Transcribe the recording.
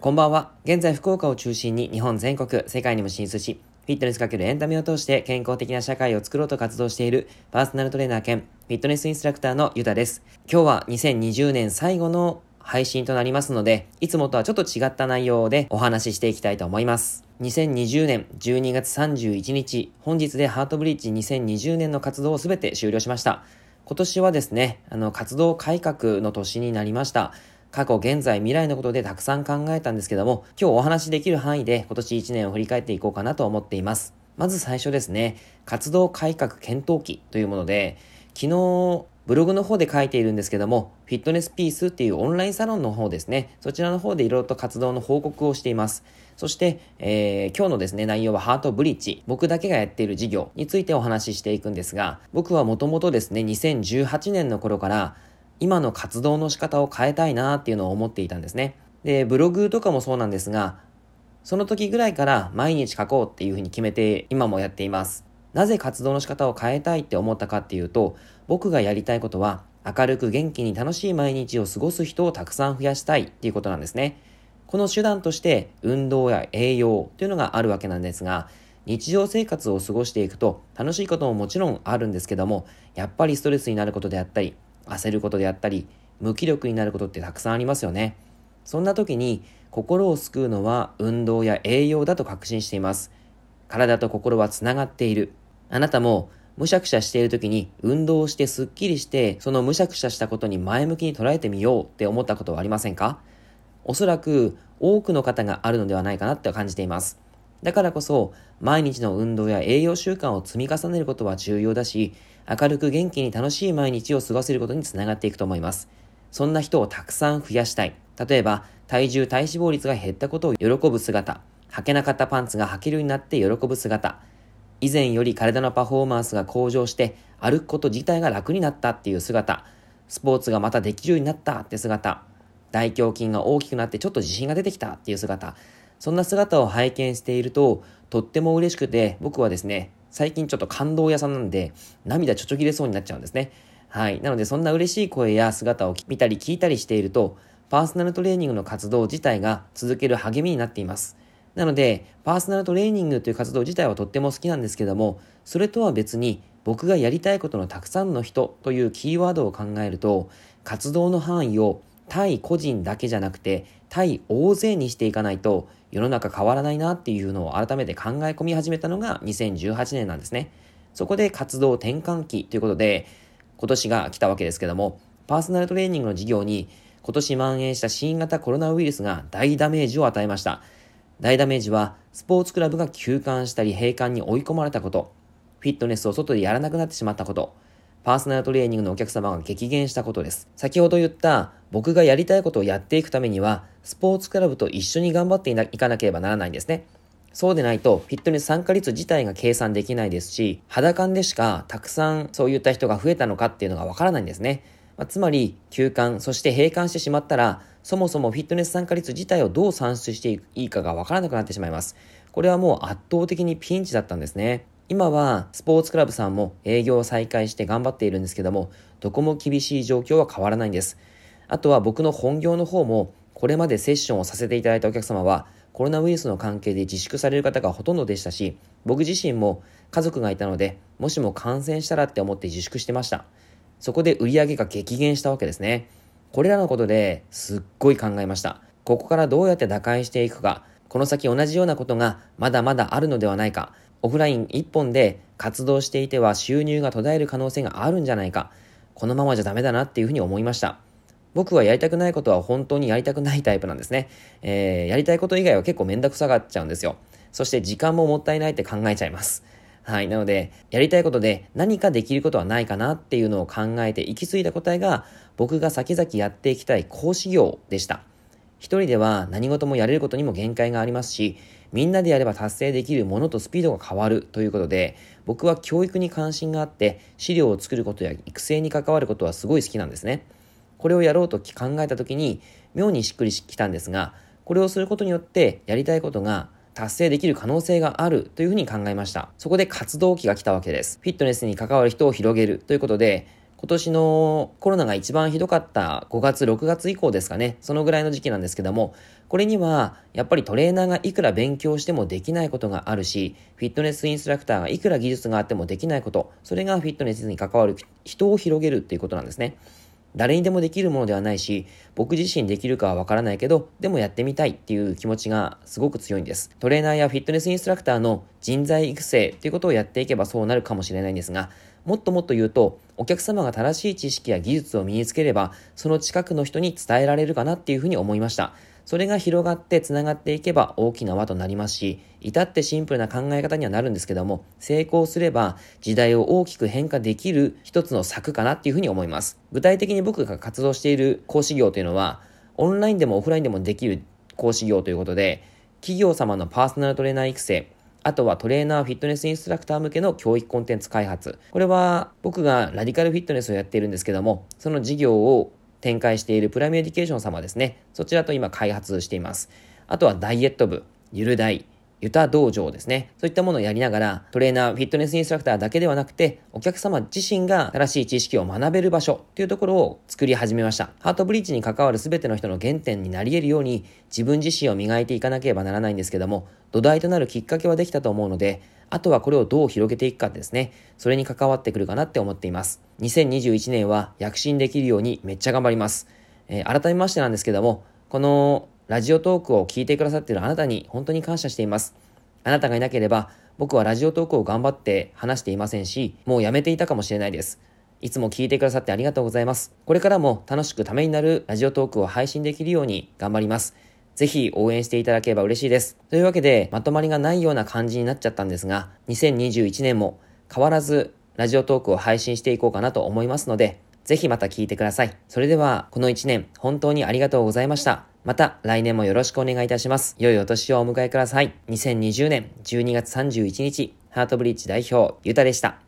こんばんは。現在福岡を中心に日本全国、世界にも進出し、フィットネスかけるエンタメを通して健康的な社会を作ろうと活動しているパーソナルトレーナー兼フィットネスインストラクターのゆたです。今日は2020年最後の配信となりますので、いつもとはちょっと違った内容でお話ししていきたいと思います。2020年12月31日、本日でハートブリッジ2020年の活動をすべて終了しました。今年はですね、あの、活動改革の年になりました。過去、現在、未来のことでたくさん考えたんですけども、今日お話しできる範囲で今年1年を振り返っていこうかなと思っています。まず最初ですね、活動改革検討期というもので、昨日、ブログの方で書いているんですけども、フィットネスピースっていうオンラインサロンの方ですね、そちらの方でいろいろと活動の報告をしています。そして、えー、今日のですね、内容はハートブリッジ、僕だけがやっている事業についてお話ししていくんですが、僕はもともとですね、2018年の頃から、今の活動の仕方を変えたいなっていうのを思っていたんですね。で、ブログとかもそうなんですが、その時ぐらいから毎日書こうっていうふうに決めて今もやっています。なぜ活動の仕方を変えたいって思ったかっていうと、僕がやりたいことは、明るく元気に楽しい毎日を過ごす人をたくさん増やしたいっていうことなんですね。この手段として運動や栄養というのがあるわけなんですが、日常生活を過ごしていくと楽しいことももちろんあるんですけども、やっぱりストレスになることであったり、焦ることであったり、無気力になることってたくさんありますよね。そんな時に心を救うのは運動や栄養だと確信しています。体と心はつながっている。あなたもむしゃくしゃしている時に運動をしてスッキリしてそのむしゃくしゃしたことに前向きに捉えてみようって思ったことはありませんか？おそらく多くの方があるのではないかなって感じています。だからこそ毎日の運動や栄養習慣を積み重ねることは重要だし明るく元気に楽しい毎日を過ごせることにつながっていくと思います。そんな人をたくさん増やしたい。例えば体重体脂肪率が減ったことを喜ぶ姿。履けなかったパンツが履けるようになって喜ぶ姿。以前より体のパフォーマンスが向上して歩くこと自体が楽になったっていう姿、スポーツがまたできるようになったって姿、大胸筋が大きくなってちょっと自信が出てきたっていう姿、そんな姿を拝見していると、とっても嬉しくて、僕はですね、最近ちょっと感動屋さんなんで、涙ちょちょぎれそうになっちゃうんですね。はい。なので、そんな嬉しい声や姿を見たり聞いたりしていると、パーソナルトレーニングの活動自体が続ける励みになっています。なので、パーソナルトレーニングという活動自体はとっても好きなんですけども、それとは別に僕がやりたいことのたくさんの人というキーワードを考えると、活動の範囲を対個人だけじゃなくて、対大勢にしていかないと世の中変わらないなっていうのを改めて考え込み始めたのが2018年なんですね。そこで活動転換期ということで、今年が来たわけですけども、パーソナルトレーニングの事業に今年蔓延した新型コロナウイルスが大ダメージを与えました。大ダメージは、スポーツクラブが休館したり閉館に追い込まれたこと、フィットネスを外でやらなくなってしまったこと、パーソナルトレーニングのお客様が激減したことです。先ほど言った僕がやりたいことをやっていくためには、スポーツクラブと一緒に頑張っていかなければならないんですね。そうでないと、フィットネス参加率自体が計算できないですし、肌感でしかたくさんそういった人が増えたのかっていうのがわからないんですね。まあ、つまり、休館、そして閉館してしまったら、そもそもフィットネス参加率自体をどう算出していいかがわからなくなってしまいます。これはもう圧倒的にピンチだったんですね。今はスポーツクラブさんも営業を再開して頑張っているんですけども、どこも厳しい状況は変わらないんです。あとは僕の本業の方も、これまでセッションをさせていただいたお客様は、コロナウイルスの関係で自粛される方がほとんどでしたし、僕自身も家族がいたので、もしも感染したらって思って自粛してました。そこで売り上げが激減したわけですね。これらのことですっごい考えました。ここからどうやって打開していくか、この先同じようなことがまだまだあるのではないか、オフライン一本で活動していては収入が途絶える可能性があるんじゃないか、このままじゃダメだなっていうふうに思いました。僕はやりたくないことは本当にやりたくないタイプなんですね。えー、やりたいこと以外は結構めんどくさがっちゃうんですよ。そして時間ももったいないって考えちゃいます。はい。なので、やりたいことで何かできることはないかなっていうのを考えて行き着いた答えが、僕が先々やっていきたい講師業でした。一人では何事もやれることにも限界がありますし、みんなでやれば達成できるものとスピードが変わるということで、僕は教育に関心があって、資料を作ることや育成に関わることはすごい好きなんですね。これをやろうと考えた時に、妙にしっくりきたんですが、これをすることによって、やりたいことが達成できる可能性があるというふうに考えました。そこで活動期が来たわけです。フィットネスに関わる人を広げるということで、今年のコロナが一番ひどかった5月、6月以降ですかね。そのぐらいの時期なんですけども、これにはやっぱりトレーナーがいくら勉強してもできないことがあるし、フィットネスインストラクターがいくら技術があってもできないこと、それがフィットネスに関わる人を広げるっていうことなんですね。誰にでもできるものではないし、僕自身できるかはわからないけど、でもやってみたいっていう気持ちがすごく強いんです。トレーナーやフィットネスインストラクターの人材育成っていうことをやっていけばそうなるかもしれないんですが、もっともっと言うと、お客様が正しい知識や技術を身につければ、その近くの人に伝えられるかなっていうふうに思いました。それが広がって繋がっていけば大きな輪となりますし、至ってシンプルな考え方にはなるんですけども、成功すれば時代を大きく変化できる一つの策かなっていうふうに思います。具体的に僕が活動している講師業というのは、オンラインでもオフラインでもできる講師業ということで、企業様のパーソナルトレーナー育成、あとはトレーナー、フィットネスインストラクター向けの教育コンテンツ開発。これは僕がラディカルフィットネスをやっているんですけども、その事業を展開しているプライムエディケーション様ですね。そちらと今開発しています。あとはダイエット部、ゆるダイ、ユタ道場ですね。そういったものをやりながら、トレーナー、フィットネスインストラクターだけではなくて、お客様自身が正しい知識を学べる場所というところを作り始めました。ハートブリッジに関わる全ての人の原点になり得るように、自分自身を磨いていかなければならないんですけども、土台となるきっかけはできたと思うので、あとはこれをどう広げていくかですね。それに関わってくるかなって思っています。2021年は躍進できるようにめっちゃ頑張ります。えー、改めましてなんですけども、このラジオトークを聞いてくださっているあなたに本当に感謝しています。あなたがいなければ、僕はラジオトークを頑張って話していませんし、もうやめていたかもしれないです。いつも聞いてくださってありがとうございます。これからも楽しくためになるラジオトークを配信できるように頑張ります。ぜひ応援していただければ嬉しいです。というわけで、まとまりがないような感じになっちゃったんですが、2021年も変わらずラジオトークを配信していこうかなと思いますので、ぜひまた聞いてください。それでは、この1年、本当にありがとうございました。また来年もよろしくお願いいたします。良いお年をお迎えください。2020年12月31日、ハートブリッジ代表、ゆたでした。